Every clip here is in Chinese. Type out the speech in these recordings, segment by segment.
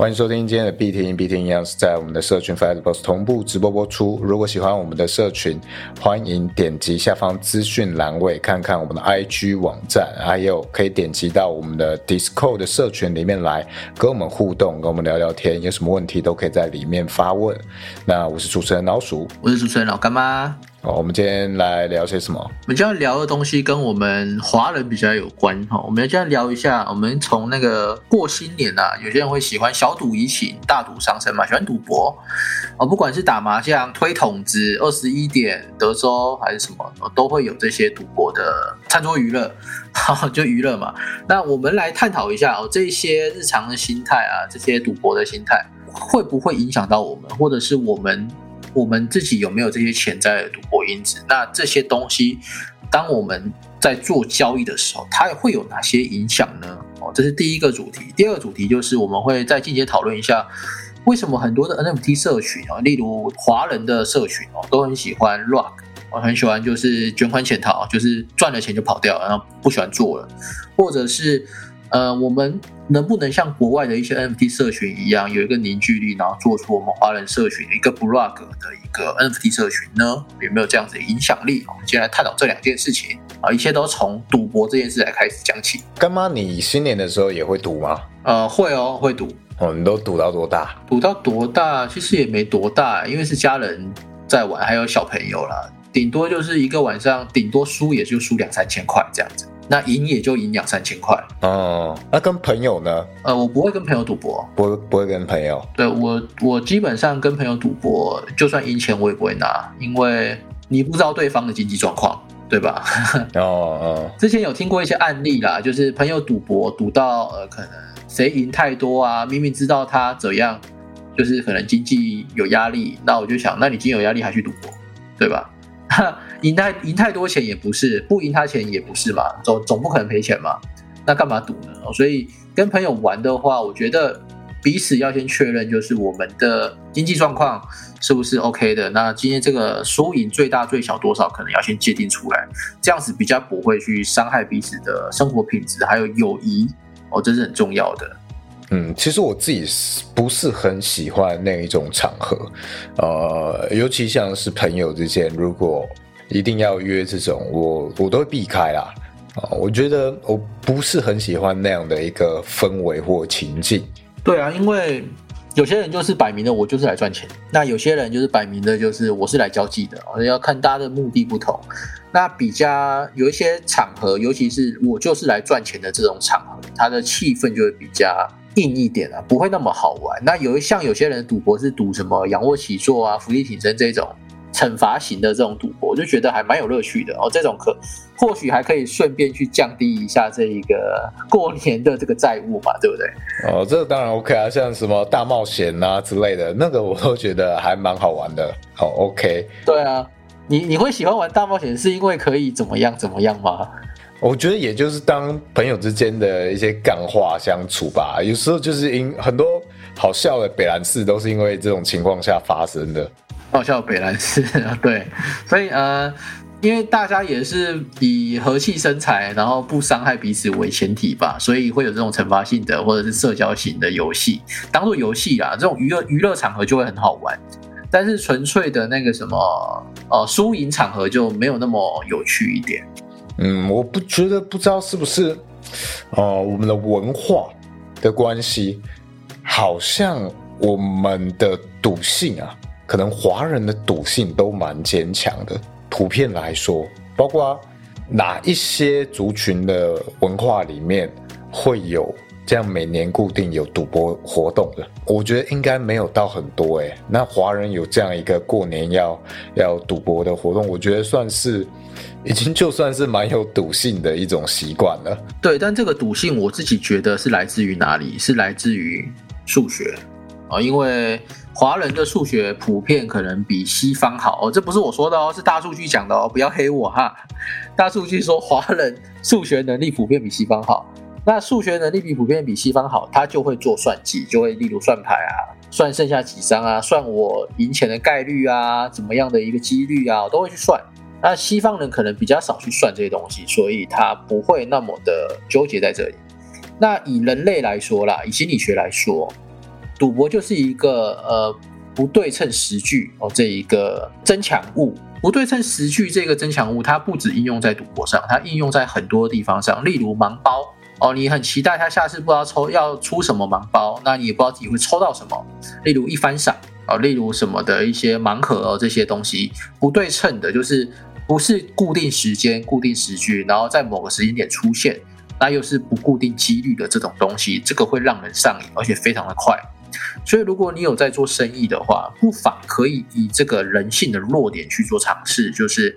欢迎收听今天的必听必听，一样是在我们的社群 Facebook 同步直播播出。如果喜欢我们的社群，欢迎点击下方资讯栏位看看我们的 IG 网站，还有可以点击到我们的 Discord 的社群里面来跟我们互动，跟我们聊聊天，有什么问题都可以在里面发问。那我是主持人老鼠，我是主持人老干妈。好，我们今天来聊些什么？我们今天聊的东西跟我们华人比较有关哈。我们今天聊一下，我们从那个过新年啊，有些人会喜欢小赌怡情，大赌伤身嘛，喜欢赌博哦。不管是打麻将、推筒子、二十一点、德州还是什么，都会有这些赌博的餐桌娱乐，就娱乐嘛。那我们来探讨一下哦，这些日常的心态啊，这些赌博的心态会不会影响到我们，或者是我们？我们自己有没有这些潜在的赌博因子？那这些东西，当我们在做交易的时候，它会有哪些影响呢？哦，这是第一个主题。第二个主题就是我们会再进阶讨论一下，为什么很多的 NFT 社群啊，例如华人的社群哦，都很喜欢 Rock，我很喜欢就是卷款潜逃，就是赚了钱就跑掉，然后不喜欢做了，或者是。呃，我们能不能像国外的一些 NFT 社群一样，有一个凝聚力，然后做出我们华人社群一个 blog 的一个 NFT 社群呢？有没有这样子的影响力？我们今天来探讨这两件事情啊，一切都从赌博这件事来开始讲起。干妈，你新年的时候也会赌吗？呃，会哦，会赌。哦，你都赌到多大？赌到多大？其实也没多大，因为是家人在玩，还有小朋友啦，顶多就是一个晚上，顶多输也就输两三千块这样子。那赢也就赢两三千块哦。那跟朋友呢？呃，我不会跟朋友赌博，不不会跟朋友。对我，我基本上跟朋友赌博，就算赢钱我也不会拿，因为你不知道对方的经济状况，对吧？哦哦。之前有听过一些案例啦，就是朋友赌博赌到呃，可能谁赢太多啊，明明知道他怎样，就是可能经济有压力，那我就想，那你经济有压力还去赌博，对吧？赢太赢太多钱也不是，不赢他钱也不是嘛，总总不可能赔钱嘛，那干嘛赌呢？所以跟朋友玩的话，我觉得彼此要先确认，就是我们的经济状况是不是 OK 的。那今天这个输赢最大最小多少，可能要先界定出来，这样子比较不会去伤害彼此的生活品质，还有友谊哦，这是很重要的。嗯，其实我自己是不是很喜欢那一种场合，呃，尤其像是朋友之间，如果一定要约这种，我我都会避开啦。啊，我觉得我不是很喜欢那样的一个氛围或情境。对啊，因为有些人就是摆明的，我就是来赚钱；那有些人就是摆明的，就是我是来交际的。要看大家的目的不同。那比较有一些场合，尤其是我就是来赚钱的这种场合，它的气氛就会比较。硬一点啊，不会那么好玩。那有一像有些人赌博是赌什么仰卧起坐啊、伏地挺身这种惩罚型的这种赌博，我就觉得还蛮有乐趣的哦。这种可或许还可以顺便去降低一下这一个 过年的这个债务嘛，对不对？哦，这个当然 OK 啊，像什么大冒险啊之类的，那个我都觉得还蛮好玩的。好 OK。对啊，你你会喜欢玩大冒险是因为可以怎么样怎么样吗？我觉得也就是当朋友之间的一些干话相处吧，有时候就是因很多好笑的北兰事都是因为这种情况下发生的。好笑的北兰事，对，所以呃，因为大家也是以和气生财，然后不伤害彼此为前提吧，所以会有这种惩罚性的或者是社交型的游戏，当做游戏啊，这种娱乐娱乐场合就会很好玩。但是纯粹的那个什么呃输赢场合就没有那么有趣一点。嗯，我不觉得，不知道是不是，哦，我们的文化的关系，好像我们的赌性啊，可能华人的赌性都蛮坚强的。普遍来说，包括哪一些族群的文化里面会有这样每年固定有赌博活动的？我觉得应该没有到很多诶。那华人有这样一个过年要要赌博的活动，我觉得算是。已经就算是蛮有赌性的一种习惯了。对，但这个赌性我自己觉得是来自于哪里？是来自于数学啊，因为华人的数学普遍可能比西方好哦，这不是我说的哦，是大数据讲的哦，不要黑我哈。大数据说华人数学能力普遍比西方好，那数学能力比普遍比西方好，他就会做算计，就会例如算牌啊，算剩下几张啊，算我赢钱的概率啊，怎么样的一个几率啊，我都会去算。那西方人可能比较少去算这些东西，所以他不会那么的纠结在这里。那以人类来说啦，以心理学来说，赌博就是一个呃不对称时距哦，这一个增强物。不对称时距这个增强物，它不止应用在赌博上，它应用在很多地方上，例如盲包哦，你很期待它下次不知道抽要出什么盲包，那你也不知道自己会抽到什么，例如一番赏啊，例如什么的一些盲盒哦，这些东西不对称的，就是不是固定时间、固定时距，然后在某个时间点出现，那又是不固定几率的这种东西，这个会让人上瘾，而且非常的快。所以，如果你有在做生意的话，不妨可以以这个人性的弱点去做尝试。就是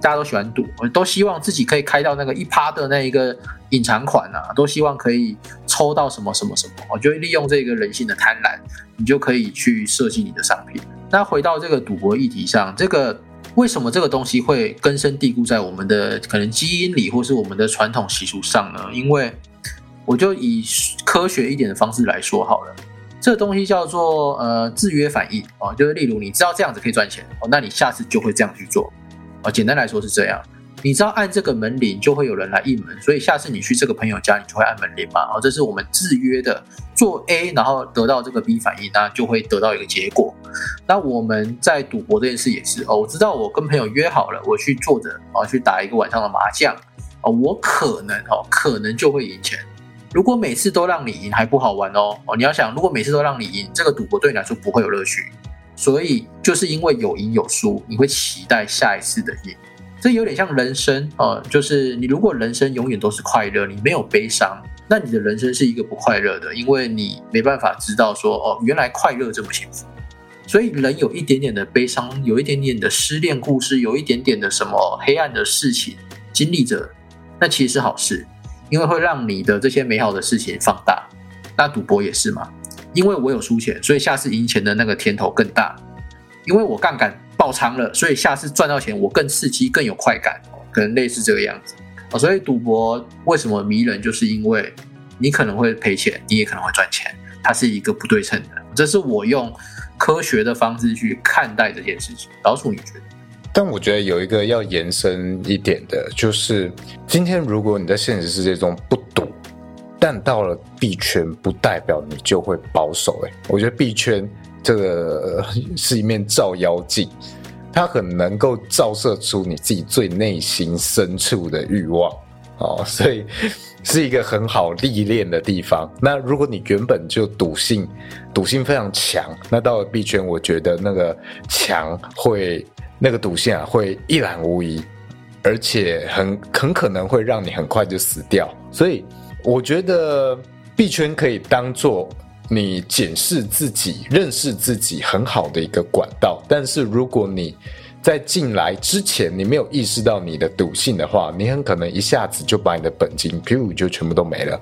大家都喜欢赌，都希望自己可以开到那个一趴的那一个隐藏款啊，都希望可以抽到什么什么什么。我就利用这个人性的贪婪，你就可以去设计你的商品。那回到这个赌博议题上，这个为什么这个东西会根深蒂固在我们的可能基因里，或是我们的传统习俗上呢？因为我就以科学一点的方式来说好了。这个东西叫做呃制约反应哦，就是例如你知道这样子可以赚钱哦，那你下次就会这样去做哦。简单来说是这样，你知道按这个门铃就会有人来应门，所以下次你去这个朋友家，你就会按门铃嘛哦。这是我们制约的，做 A 然后得到这个 B 反应，那就会得到一个结果。那我们在赌博这件事也是哦，我知道我跟朋友约好了，我去坐着哦去打一个晚上的麻将哦，我可能哦可能就会赢钱。如果每次都让你赢还不好玩哦哦，你要想，如果每次都让你赢，这个赌博对你来说不会有乐趣。所以就是因为有赢有输，你会期待下一次的赢。这有点像人生哦，就是你如果人生永远都是快乐，你没有悲伤，那你的人生是一个不快乐的，因为你没办法知道说哦，原来快乐这么幸福。所以人有一点点的悲伤，有一点点的失恋故事，有一点点的什么黑暗的事情经历着，那其实是好事。因为会让你的这些美好的事情放大，那赌博也是嘛？因为我有输钱，所以下次赢钱的那个甜头更大。因为我杠杆爆仓了，所以下次赚到钱我更刺激，更有快感，可能类似这个样子啊。所以赌博为什么迷人，就是因为你可能会赔钱，你也可能会赚钱，它是一个不对称的。这是我用科学的方式去看待这件事情。老鼠，你觉得？但我觉得有一个要延伸一点的，就是今天如果你在现实世界中不赌，但到了币圈，不代表你就会保守。哎，我觉得币圈这个是一面照妖镜，它很能够照射出你自己最内心深处的欲望哦，所以是一个很好历练的地方。那如果你原本就赌性，赌性非常强，那到了币圈，我觉得那个强会。那个赌性啊，会一览无遗，而且很很可能会让你很快就死掉。所以我觉得币圈可以当做你检视自己、认识自己很好的一个管道。但是如果你在进来之前你没有意识到你的赌性的话，你很可能一下子就把你的本金，譬如就全部都没了。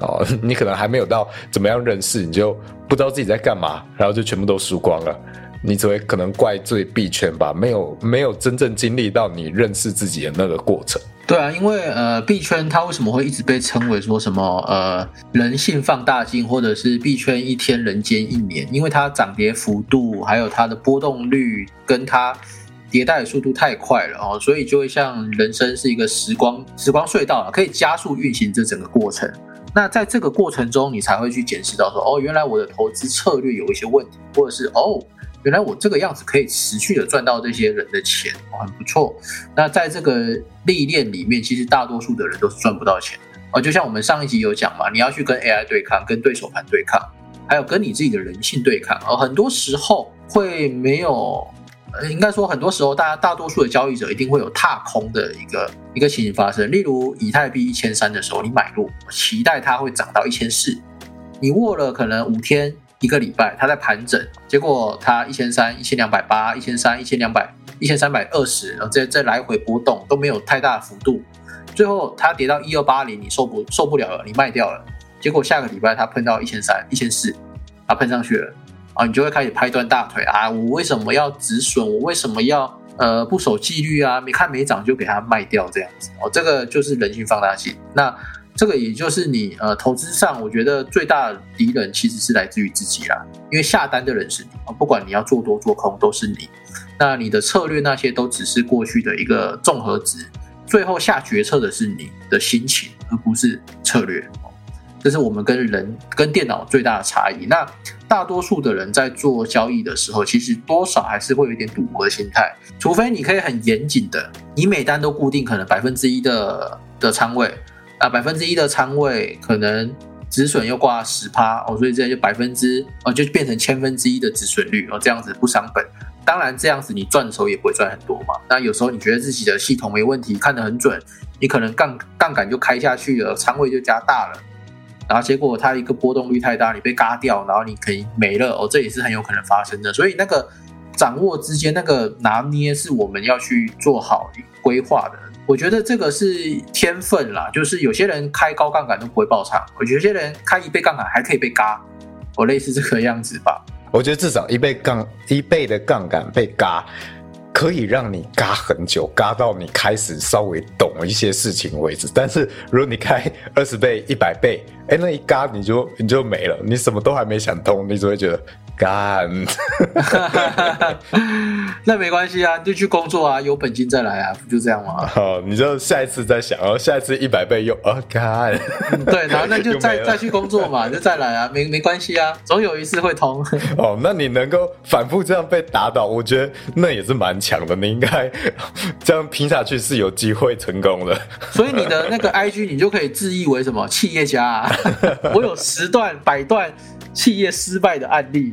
哦，你可能还没有到怎么样认识，你就不知道自己在干嘛，然后就全部都输光了。你只会可能怪罪币圈吧，没有没有真正经历到你认识自己的那个过程。对啊，因为呃币圈它为什么会一直被称为说什么呃人性放大镜，或者是币圈一天人间一年？因为它涨跌幅度还有它的波动率跟它迭代的速度太快了哦，所以就会像人生是一个时光时光隧道，可以加速运行这整个过程。那在这个过程中，你才会去检视到说哦，原来我的投资策略有一些问题，或者是哦。原来我这个样子可以持续的赚到这些人的钱，很不错。那在这个历练里面，其实大多数的人都是赚不到钱的哦。就像我们上一集有讲嘛，你要去跟 AI 对抗，跟对手盘对抗，还有跟你自己的人性对抗。而很多时候会没有，应该说很多时候，大家大多数的交易者一定会有踏空的一个一个情形发生。例如以太币一千三的时候，你买入，期待它会涨到一千四，你握了可能五天。一个礼拜，它在盘整，结果它一千三、一千两百八、一千三、一千两百、一千三百二十，然后再再来回波动都没有太大的幅度，最后它跌到一二八零，你受不受不了了，你卖掉了，结果下个礼拜它碰到一千三、一千四，它喷上去了，啊，你就会开始拍断大腿啊，我为什么要止损？我为什么要呃不守纪律啊？没看没涨就给它卖掉这样子，哦，这个就是人性放大器。那。这个也就是你呃投资上，我觉得最大的敌人其实是来自于自己啦，因为下单的人是你啊，不管你要做多做空都是你，那你的策略那些都只是过去的一个综合值，最后下决策的是你的心情，而不是策略。这是我们跟人跟电脑最大的差异。那大多数的人在做交易的时候，其实多少还是会有一点赌博的心态，除非你可以很严谨的，你每单都固定可能百分之一的的仓位，啊，百分之一的仓位可能止损又挂十趴哦，所以这就百分之哦就变成千分之一的止损率哦，这样子不伤本。当然这样子你赚的时候也不会赚很多嘛。那有时候你觉得自己的系统没问题，看得很准，你可能杠杠杆就开下去了，仓位就加大了。然后结果它一个波动率太大，你被嘎掉，然后你可以没了哦，这也是很有可能发生的。所以那个掌握之间那个拿捏是我们要去做好规划的。我觉得这个是天分啦，就是有些人开高杠杆都不会爆仓，我觉得有些人开一倍杠杆还可以被嘎，我类似这个样子吧。我觉得至少一倍杠一倍的杠杆被嘎。可以让你嘎很久，嘎到你开始稍微懂一些事情为止。但是如果你开二十倍、一百倍，哎，那一嘎你就你就没了，你什么都还没想通，你只会觉得。干，那没关系啊，你就去工作啊，有本金再来啊，不就这样吗？好，你就下一次再想，然后下一次一百倍又啊干，对，然后那就 再再去工作嘛，就再来啊，没没关系啊，总有一次会通。哦，那你能够反复这样被打倒，我觉得那也是蛮强的，你应该这样拼下去是有机会成功的。所以你的那个 IG 你就可以自译为什么企业家？啊？我有十段、百段。企业失败的案例，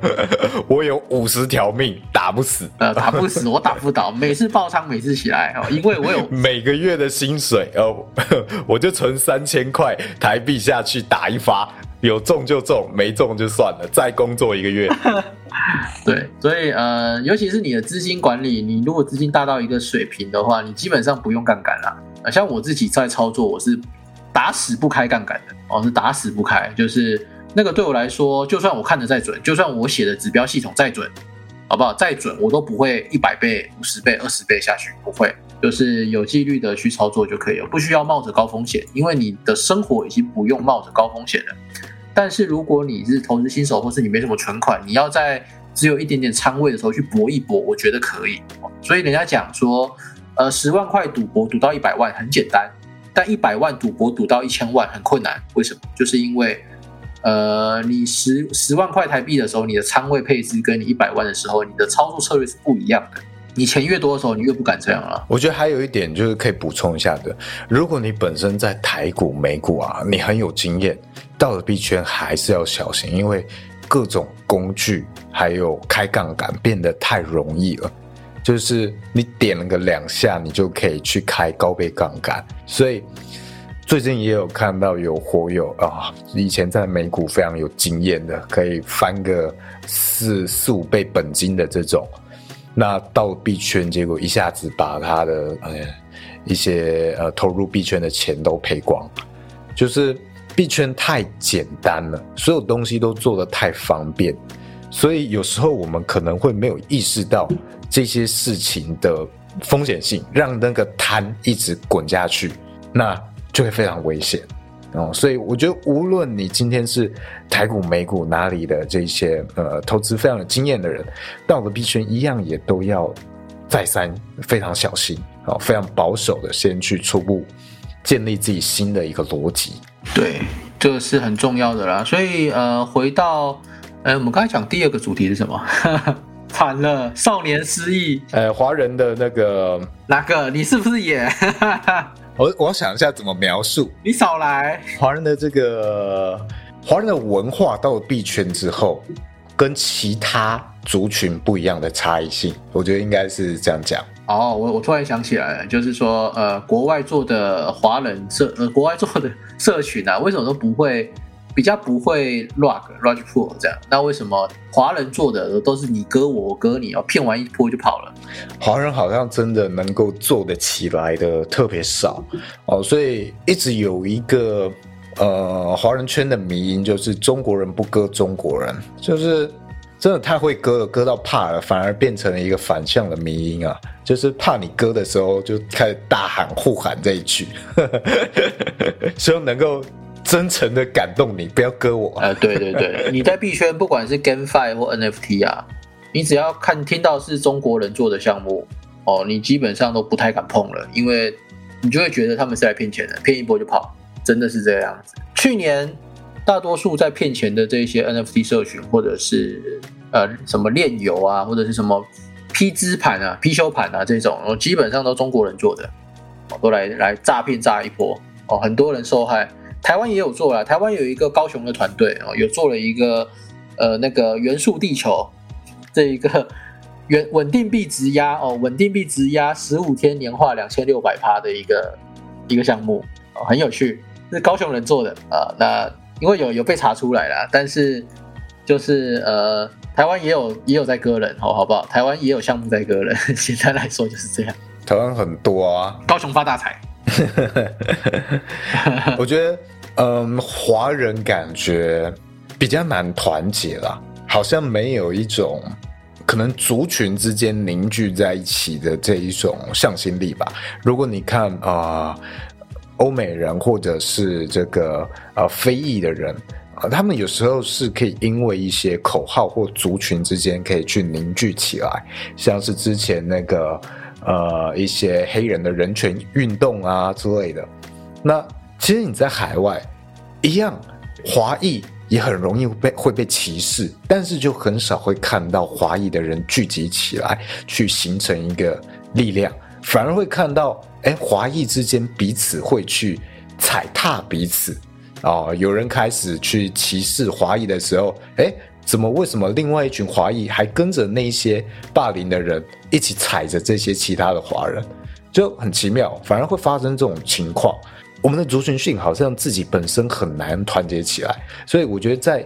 我有五十条命打不死，呃，打不死，我打不倒，每次爆仓，每次起来哦，因为我有 每个月的薪水哦，我就存三千块台币下去打一发，有中就中，没中就算了，再工作一个月。对，所以呃，尤其是你的资金管理，你如果资金大到一个水平的话，你基本上不用杠杆了。像我自己在操作，我是打死不开杠杆的，哦，是打死不开，就是。那个对我来说，就算我看的再准，就算我写的指标系统再准，好不好？再准我都不会一百倍、五十倍、二十倍下去，不会，就是有纪律的去操作就可以了，不需要冒着高风险，因为你的生活已经不用冒着高风险了。但是如果你是投资新手，或是你没什么存款，你要在只有一点点仓位的时候去搏一搏，我觉得可以。所以人家讲说，呃，十万块赌博赌到一百万很简单，但一百万赌博赌到一千万很困难。为什么？就是因为。呃，你十十万块台币的时候，你的仓位配置跟你一百万的时候，你的操作策略是不一样的。你钱越多的时候，你越不敢这样了。我觉得还有一点就是可以补充一下的，如果你本身在台股、美股啊，你很有经验，到了币圈还是要小心，因为各种工具还有开杠杆变得太容易了，就是你点了个两下，你就可以去开高倍杠杆，所以。最近也有看到有火友啊，以前在美股非常有经验的，可以翻个四四五倍本金的这种，那到币圈结果一下子把他的呃一些呃投入币圈的钱都赔光，就是币圈太简单了，所有东西都做得太方便，所以有时候我们可能会没有意识到这些事情的风险性，让那个摊一直滚下去，那。就会非常危险哦，所以我觉得无论你今天是台股、美股哪里的这些呃投资非常有经验的人，到了币圈一样也都要再三非常小心哦，非常保守的先去初步建立自己新的一个逻辑。对，这个是很重要的啦。所以呃，回到呃，我们刚才讲第二个主题是什么？惨了，少年失忆。呃，华人的那个哪个？你是不是也？我我想一下怎么描述。你少来。华人的这个华人的文化到了币圈之后，跟其他族群不一样的差异性，我觉得应该是这样讲。哦，我我突然想起来了，就是说，呃，国外做的华人社，呃，国外做的社群啊，为什么都不会？比较不会 rug rug pull 这样，那为什么华人做的都是你割我，我割你，哦，骗完一波就跑了？华人好像真的能够做得起来的特别少哦，所以一直有一个呃华人圈的迷因，就是中国人不割中国人，就是真的太会割了，割到怕了，反而变成了一个反向的迷因啊，就是怕你割的时候就开始大喊互喊这一句，希望能够。真诚的感动你，不要割我。呃，对对对，你在币圈不管是 GameFi 或 NFT 啊，你只要看听到是中国人做的项目，哦，你基本上都不太敢碰了，因为你就会觉得他们是来骗钱的，骗一波就跑，真的是这样子。去年大多数在骗钱的这些 NFT 社群，或者是呃什么炼油啊，或者是什么批资盘啊、批修盘啊这种，基本上都中国人做的，都来来诈骗诈一波哦，很多人受害。台湾也有做了，台湾有一个高雄的团队哦，有做了一个呃那个元素地球这一个 稳稳定币质押哦，稳定币质押十五天年化两千六百趴的一个一个项目哦，很有趣，是高雄人做的啊。那因为有有被查出来了，但是就是呃台湾也有也有在割人哦，好不好？台湾也有项目在割人，简单来说就是这样。台湾很多啊，高雄发大财。我觉得，嗯，华人感觉比较难团结啦，好像没有一种可能族群之间凝聚在一起的这一种向心力吧。如果你看啊，欧美人或者是这个呃非裔的人啊，他们有时候是可以因为一些口号或族群之间可以去凝聚起来，像是之前那个。呃，一些黑人的人权运动啊之类的，那其实你在海外一样，华裔也很容易被会被歧视，但是就很少会看到华裔的人聚集起来去形成一个力量，反而会看到，哎，华裔之间彼此会去踩踏彼此，哦，有人开始去歧视华裔的时候，哎。怎么？为什么另外一群华裔还跟着那些霸凌的人一起踩着这些其他的华人，就很奇妙，反而会发生这种情况。我们的族群性好像自己本身很难团结起来，所以我觉得在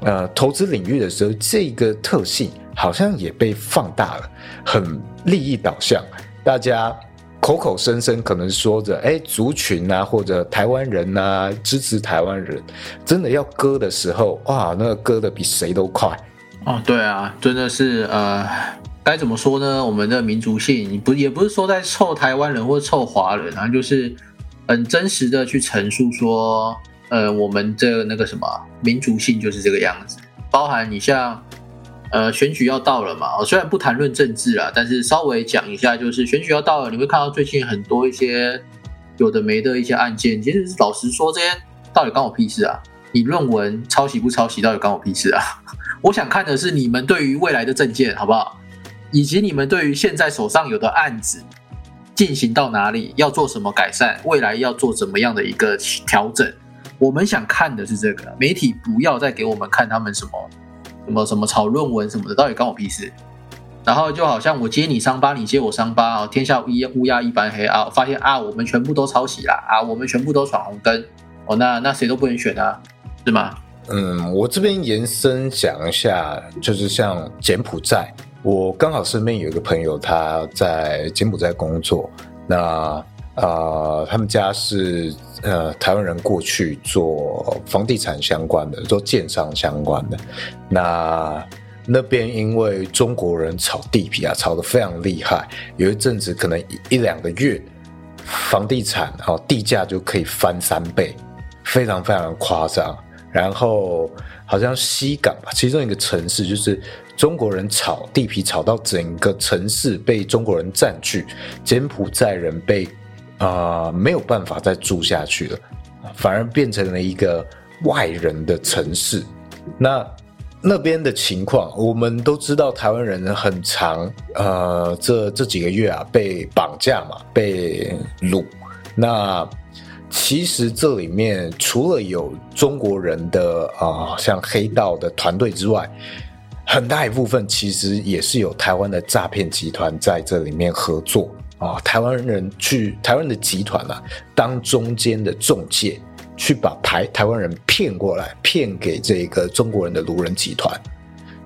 呃投资领域的时候，这个特性好像也被放大了，很利益导向，大家。口口声声可能说着，哎，族群啊，或者台湾人呐，支持台湾人，真的要割的时候，哇，那个割的比谁都快。哦，对啊，真的是，呃，该怎么说呢？我们的民族性，不也不是说在臭台湾人或臭华人啊，就是很真实的去陈述说，呃，我们这那个什么民族性就是这个样子，包含你像。呃，选举要到了嘛？虽然不谈论政治啦，但是稍微讲一下，就是选举要到了，你会看到最近很多一些有的没的一些案件。其实老实说，这些到底关我屁事啊？你论文抄袭不抄袭，到底关我屁事啊？我想看的是你们对于未来的政见，好不好？以及你们对于现在手上有的案子进行到哪里，要做什么改善，未来要做怎么样的一个调整？我们想看的是这个。媒体不要再给我们看他们什么。什么什么炒论文什么的，到底关我屁事？然后就好像我揭你伤疤，你揭我伤疤啊，天下乌乌鸦一般黑啊！发现啊，我们全部都抄袭啦啊，我们全部都闯红灯哦，那那谁都不能选啊，是吗？嗯，我这边延伸讲一下，就是像柬埔寨，我刚好身边有一个朋友他在柬埔寨工作，那。啊，他们家是呃台湾人过去做房地产相关的，做建商相关的。那那边因为中国人炒地皮啊，炒得非常厉害，有一阵子可能一两个月，房地产哦地价就可以翻三倍，非常非常夸张。然后好像西港吧，其中一个城市就是中国人炒地皮炒到整个城市被中国人占据，柬埔寨人被。啊，没有办法再住下去了，反而变成了一个外人的城市。那那边的情况，我们都知道，台湾人很长，呃，这这几个月啊，被绑架嘛，被掳。那其实这里面除了有中国人的啊，像黑道的团队之外，很大一部分其实也是有台湾的诈骗集团在这里面合作。啊，台湾人去台湾的集团啊，当中间的中介，去把台台湾人骗过来，骗给这个中国人的卢人集团。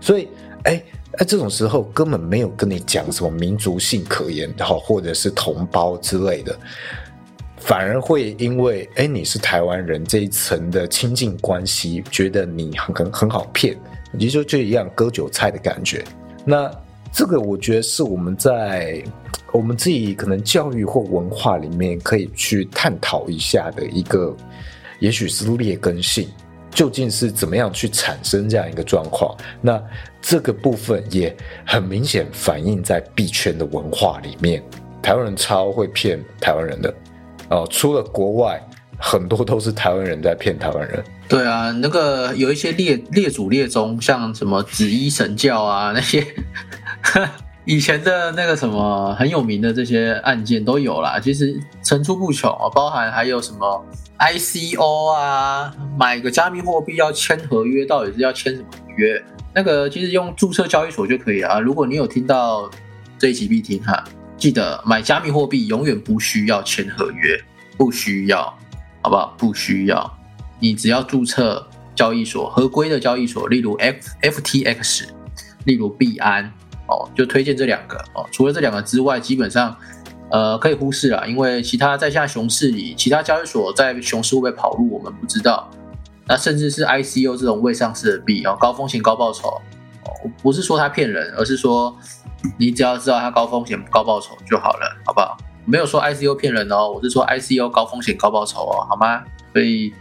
所以，哎哎，这种时候根本没有跟你讲什么民族性可言，好，或者是同胞之类的，反而会因为哎你是台湾人这一层的亲近关系，觉得你很很很好骗，你就就一样割韭菜的感觉。那这个我觉得是我们在。我们自己可能教育或文化里面可以去探讨一下的一个，也许是劣根性，究竟是怎么样去产生这样一个状况？那这个部分也很明显反映在币圈的文化里面。台湾人超会骗台湾人的哦，除了国外很多都是台湾人在骗台湾人。对啊，那个有一些列列祖列宗，像什么紫衣神教啊那些，以前的那个什么很有名的这些案件都有啦，其实层出不穷啊，包含还有什么 ICO 啊，买个加密货币要签合约，到底是要签什么约？那个其实用注册交易所就可以了啊。如果你有听到这一集必听哈，记得买加密货币永远不需要签合约，不需要，好不好？不需要。你只要注册交易所合规的交易所，例如 F FTX，例如币安哦，就推荐这两个哦。除了这两个之外，基本上呃可以忽视了，因为其他在下熊市里，其他交易所在熊市会不会跑路，我们不知道。那甚至是 ICO 这种未上市的币哦，高风险高报酬哦，不是说它骗人，而是说你只要知道它高风险高报酬就好了，好不好？没有说 ICO 骗人哦，我是说 ICO 高风险高报酬哦，好吗？所以。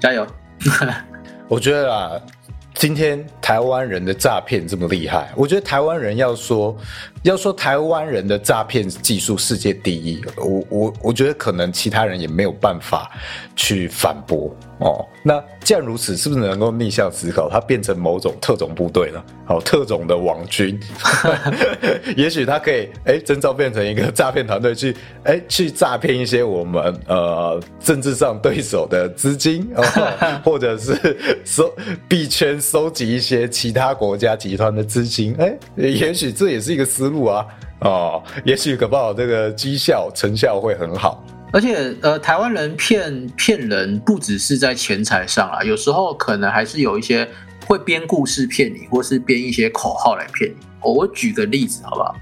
加油！我觉得啊，今天台湾人的诈骗这么厉害，我觉得台湾人要说要说台湾人的诈骗技术世界第一，我我我觉得可能其他人也没有办法去反驳哦。那既然如此，是不是能够逆向思考，它变成某种特种部队了？好，特种的网军，也许他可以哎征召变成一个诈骗团队去哎去诈骗一些我们呃政治上对手的资金，或者是收币圈收集一些其他国家集团的资金，哎，也许这也是一个思路啊，哦，也许搞不好这个绩效成效会很好。而且，呃，台湾人骗骗人不只是在钱财上啊，有时候可能还是有一些会编故事骗你，或是编一些口号来骗你。我举个例子，好不好？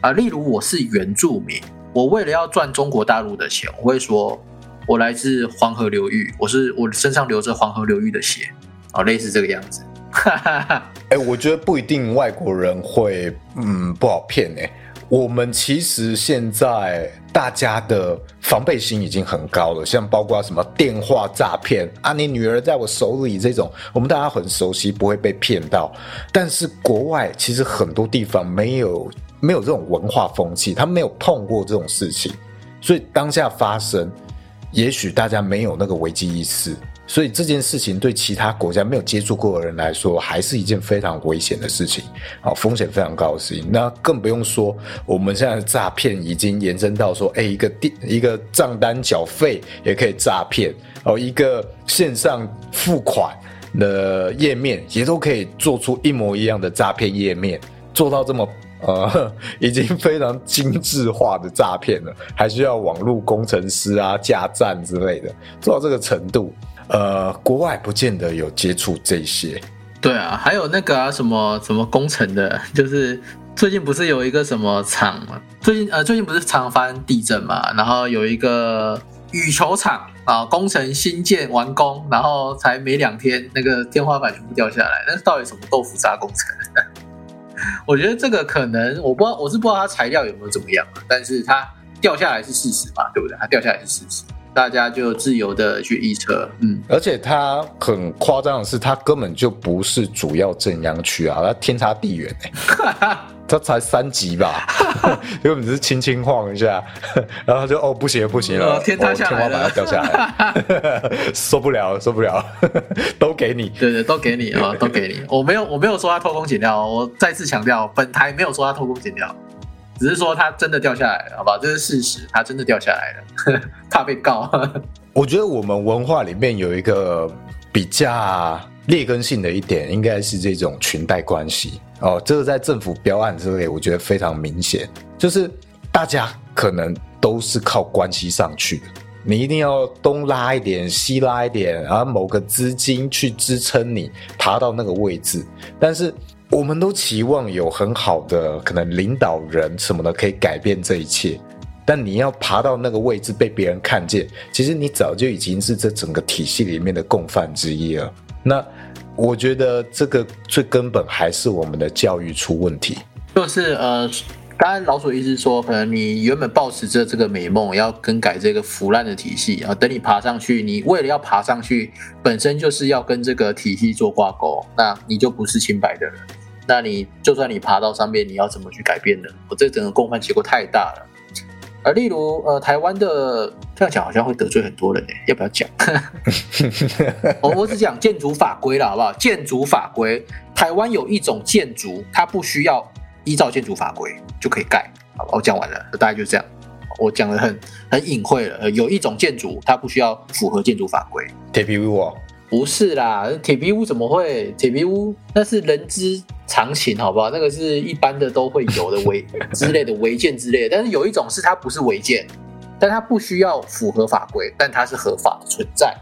啊，例如我是原住民，我为了要赚中国大陆的钱，我会说我来自黄河流域，我是我身上流着黄河流域的血，哦，类似这个样子。哎，我觉得不一定外国人会，嗯，不好骗哎。我们其实现在大家的防备心已经很高了，像包括什么电话诈骗啊，你女儿在我手里这种，我们大家很熟悉，不会被骗到。但是国外其实很多地方没有没有这种文化风气，他没有碰过这种事情，所以当下发生，也许大家没有那个危机意识。所以这件事情对其他国家没有接触过的人来说，还是一件非常危险的事情，啊，风险非常高的事情。那更不用说，我们现在的诈骗已经延伸到说，哎，一个电一个账单缴费也可以诈骗，哦，一个线上付款的页面也都可以做出一模一样的诈骗页面，做到这么呃，已经非常精致化的诈骗了，还需要网络工程师啊、架站之类的，做到这个程度。呃，国外不见得有接触这些。对啊，还有那个啊，什么什么工程的，就是最近不是有一个什么厂吗？最近呃，最近不是常发生地震嘛？然后有一个羽球场啊，工程新建完工，然后才没两天，那个天花板全部掉下来。那是到底什么豆腐渣工程？我觉得这个可能我不知道，我是不知道它材料有没有怎么样，但是它掉下来是事实嘛？对不对？它掉下来是事实。大家就自由的去预测，嗯，而且它很夸张的是，它根本就不是主要正央区啊，它天差地远哎，它才三级吧，根本只是轻轻晃一下，然后就哦不行不行了，天塌下来，天花板要掉下来，受不了受不了，都给你，对对，都给你啊，都给你，我没有我没有说他偷工减料，我再次强调，本台没有说他偷工减料。只是说它真的掉下来了，好吧，这是事实，它真的掉下来了，怕被告。我觉得我们文化里面有一个比较劣根性的一点，应该是这种裙带关系哦。这个在政府标案之类，我觉得非常明显，就是大家可能都是靠关系上去的，你一定要东拉一点，西拉一点，然后某个资金去支撑你爬到那个位置，但是。我们都期望有很好的可能领导人什么的可以改变这一切，但你要爬到那个位置被别人看见，其实你早就已经是这整个体系里面的共犯之一了。那我觉得这个最根本还是我们的教育出问题。就是呃，当然老鼠意思说，可能你原本抱持着这个美梦，要更改这个腐烂的体系啊，等你爬上去，你为了要爬上去，本身就是要跟这个体系做挂钩，那你就不是清白的人。那你就算你爬到上面，你要怎么去改变呢？我这整个共犯结构太大了。而，例如呃，台湾的这样讲好像会得罪很多人，要不要讲？我我只讲建筑法规了，好不好？建筑法规，台湾有一种建筑，它不需要依照建筑法规就可以盖，好吧？我讲完了，大概就这样。我讲的很很隐晦了，有一种建筑它不需要符合建筑法规，铁皮屋哦，不是啦，铁皮屋怎么会？铁皮屋那是人之常情，好不好？那个是一般的都会有的违 之类的违建之类的，但是有一种是它不是违建，但它不需要符合法规，但它是合法的存在。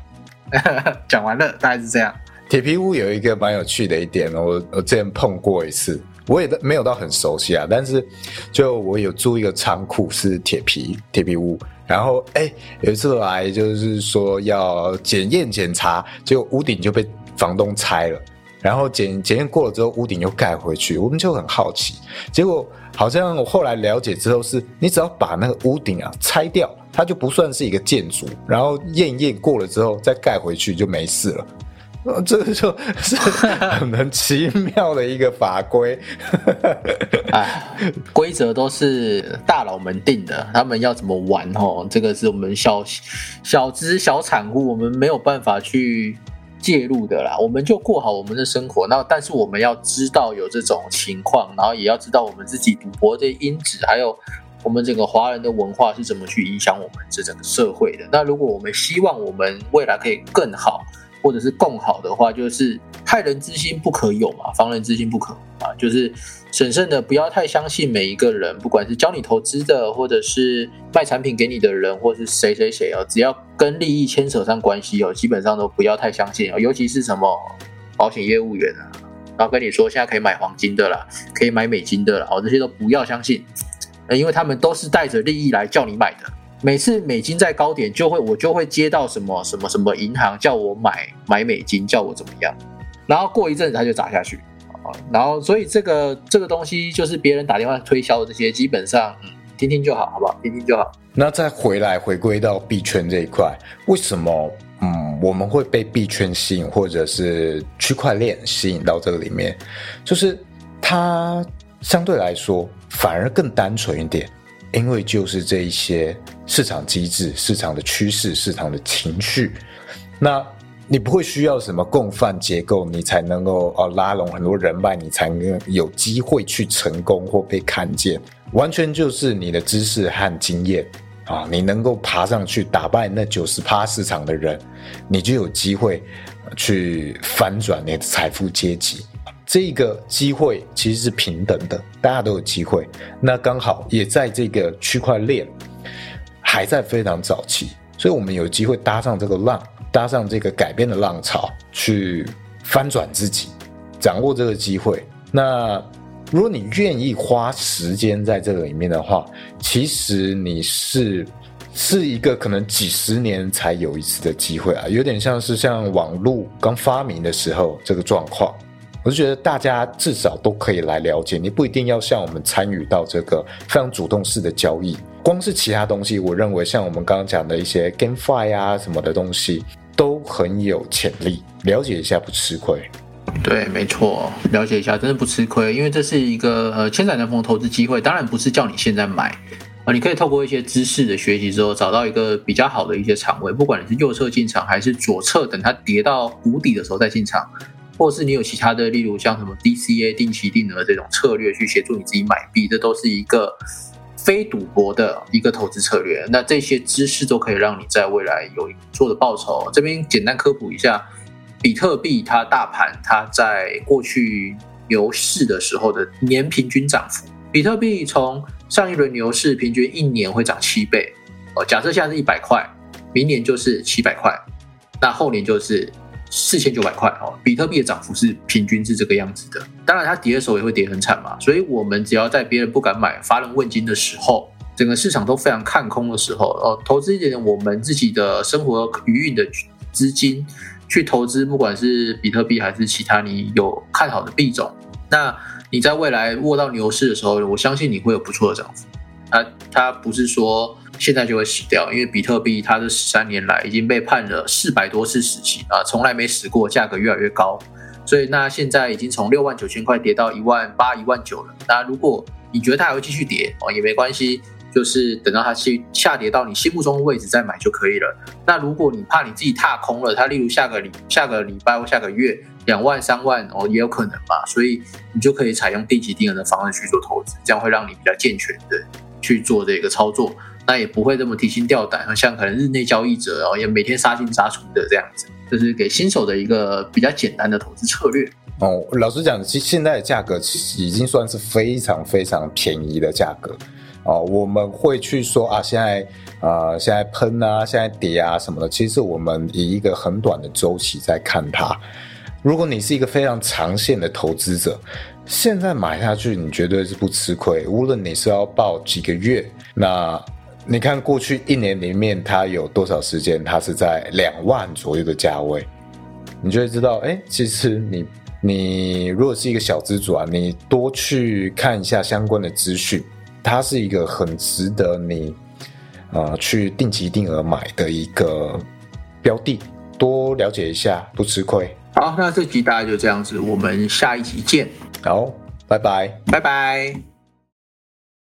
讲完了，大概是这样。铁皮屋有一个蛮有趣的一点，我我之前碰过一次，我也没有到很熟悉啊，但是就我有租一个仓库是铁皮铁皮屋，然后哎有一次来就是说要检验检查，结果屋顶就被房东拆了，然后检检验过了之后屋顶又盖回去，我们就很好奇，结果好像我后来了解之后是，你只要把那个屋顶啊拆掉，它就不算是一个建筑，然后验验过了之后再盖回去就没事了。呃，这个就是很很奇妙的一个法规。哎，规则都是大佬们定的，他们要怎么玩哦？这个是我们小小资小产户，我们没有办法去介入的啦。我们就过好我们的生活。那但是我们要知道有这种情况，然后也要知道我们自己赌博的因子，还有我们整个华人的文化是怎么去影响我们这整个社会的。那如果我们希望我们未来可以更好。或者是共好的话，就是害人之心不可有嘛，防人之心不可啊。就是审慎的，不要太相信每一个人，不管是教你投资的，或者是卖产品给你的人，或是谁谁谁哦，只要跟利益牵扯上关系哦，基本上都不要太相信哦。尤其是什么保险业务员啊，然后跟你说现在可以买黄金的啦，可以买美金的啦，哦，这些都不要相信，因为他们都是带着利益来叫你买的。每次美金在高点，就会我就会接到什么什么什么银行叫我买买美金，叫我怎么样，然后过一阵子它就砸下去啊，然后所以这个这个东西就是别人打电话推销的这些，基本上嗯听听就好，好不好？听听就好。那再回来回归到币圈这一块，为什么嗯我们会被币圈吸引，或者是区块链吸引到这个里面？就是它相对来说反而更单纯一点。因为就是这一些市场机制、市场的趋势、市场的情绪，那你不会需要什么共犯结构，你才能够哦拉拢很多人脉，你才能有机会去成功或被看见。完全就是你的知识和经验啊，你能够爬上去打败那九十趴市场的人，你就有机会去翻转你的财富阶级。这个机会其实是平等的，大家都有机会。那刚好也在这个区块链还在非常早期，所以我们有机会搭上这个浪，搭上这个改变的浪潮，去翻转自己，掌握这个机会。那如果你愿意花时间在这个里面的话，其实你是是一个可能几十年才有一次的机会啊，有点像是像网络刚发明的时候这个状况。我就觉得大家至少都可以来了解，你不一定要像我们参与到这个非常主动式的交易。光是其他东西，我认为像我们刚刚讲的一些 GameFi 啊什么的东西，都很有潜力。了解一下不吃亏。对，没错，了解一下真的不吃亏，因为这是一个呃千载难逢的投资机会。当然不是叫你现在买啊，你可以透过一些知识的学习之后，找到一个比较好的一些场位，不管你是右侧进场还是左侧，等它跌到谷底的时候再进场。或是你有其他的，例如像什么 DCA 定期定额这种策略去协助你自己买币，这都是一个非赌博的一个投资策略。那这些知识都可以让你在未来有做的报酬。这边简单科普一下，比特币它大盘它在过去牛市的时候的年平均涨幅，比特币从上一轮牛市平均一年会涨七倍。哦，假设现在是一百块，明年就是七百块，那后年就是。四千九百块哦，比特币的涨幅是平均是这个样子的。当然，它跌的时候也会跌很惨嘛。所以，我们只要在别人不敢买、乏人问津的时候，整个市场都非常看空的时候，哦，投资一点我们自己的生活余韵的资金去投资，不管是比特币还是其他你有看好的币种，那你在未来握到牛市的时候，我相信你会有不错的涨幅。它它不是说。现在就会死掉，因为比特币它这十三年来已经被判了四百多次死刑啊，从来没死过，价格越来越高，所以那现在已经从六万九千块跌到一万八、一万九了。那如果你觉得它还会继续跌哦，也没关系，就是等到它去下跌到你心目中的位置再买就可以了。那如果你怕你自己踏空了，它例如下个礼下个礼拜或下个月两万三万哦也有可能嘛，所以你就可以采用定期定额的方式去做投资，这样会让你比较健全的去做这个操作，那也不会这么提心吊胆，像可能日内交易者哦也每天杀进杀出的这样子，就是给新手的一个比较简单的投资策略。哦，老实讲，其现在的价格其实已经算是非常非常便宜的价格。哦，我们会去说啊，现在啊，现在喷啊，现在跌啊什么的。其实我们以一个很短的周期在看它。如果你是一个非常长线的投资者，现在买下去，你绝对是不吃亏。无论你是要报几个月，那你看过去一年里面，它有多少时间，它是在两万左右的价位，你就会知道，哎，其实你。你如果是一个小资主啊，你多去看一下相关的资讯，它是一个很值得你啊去定期定额买的一个标的，多了解一下，不吃亏。好，那这集大概就这样子，我们下一集见。好，拜拜，拜拜。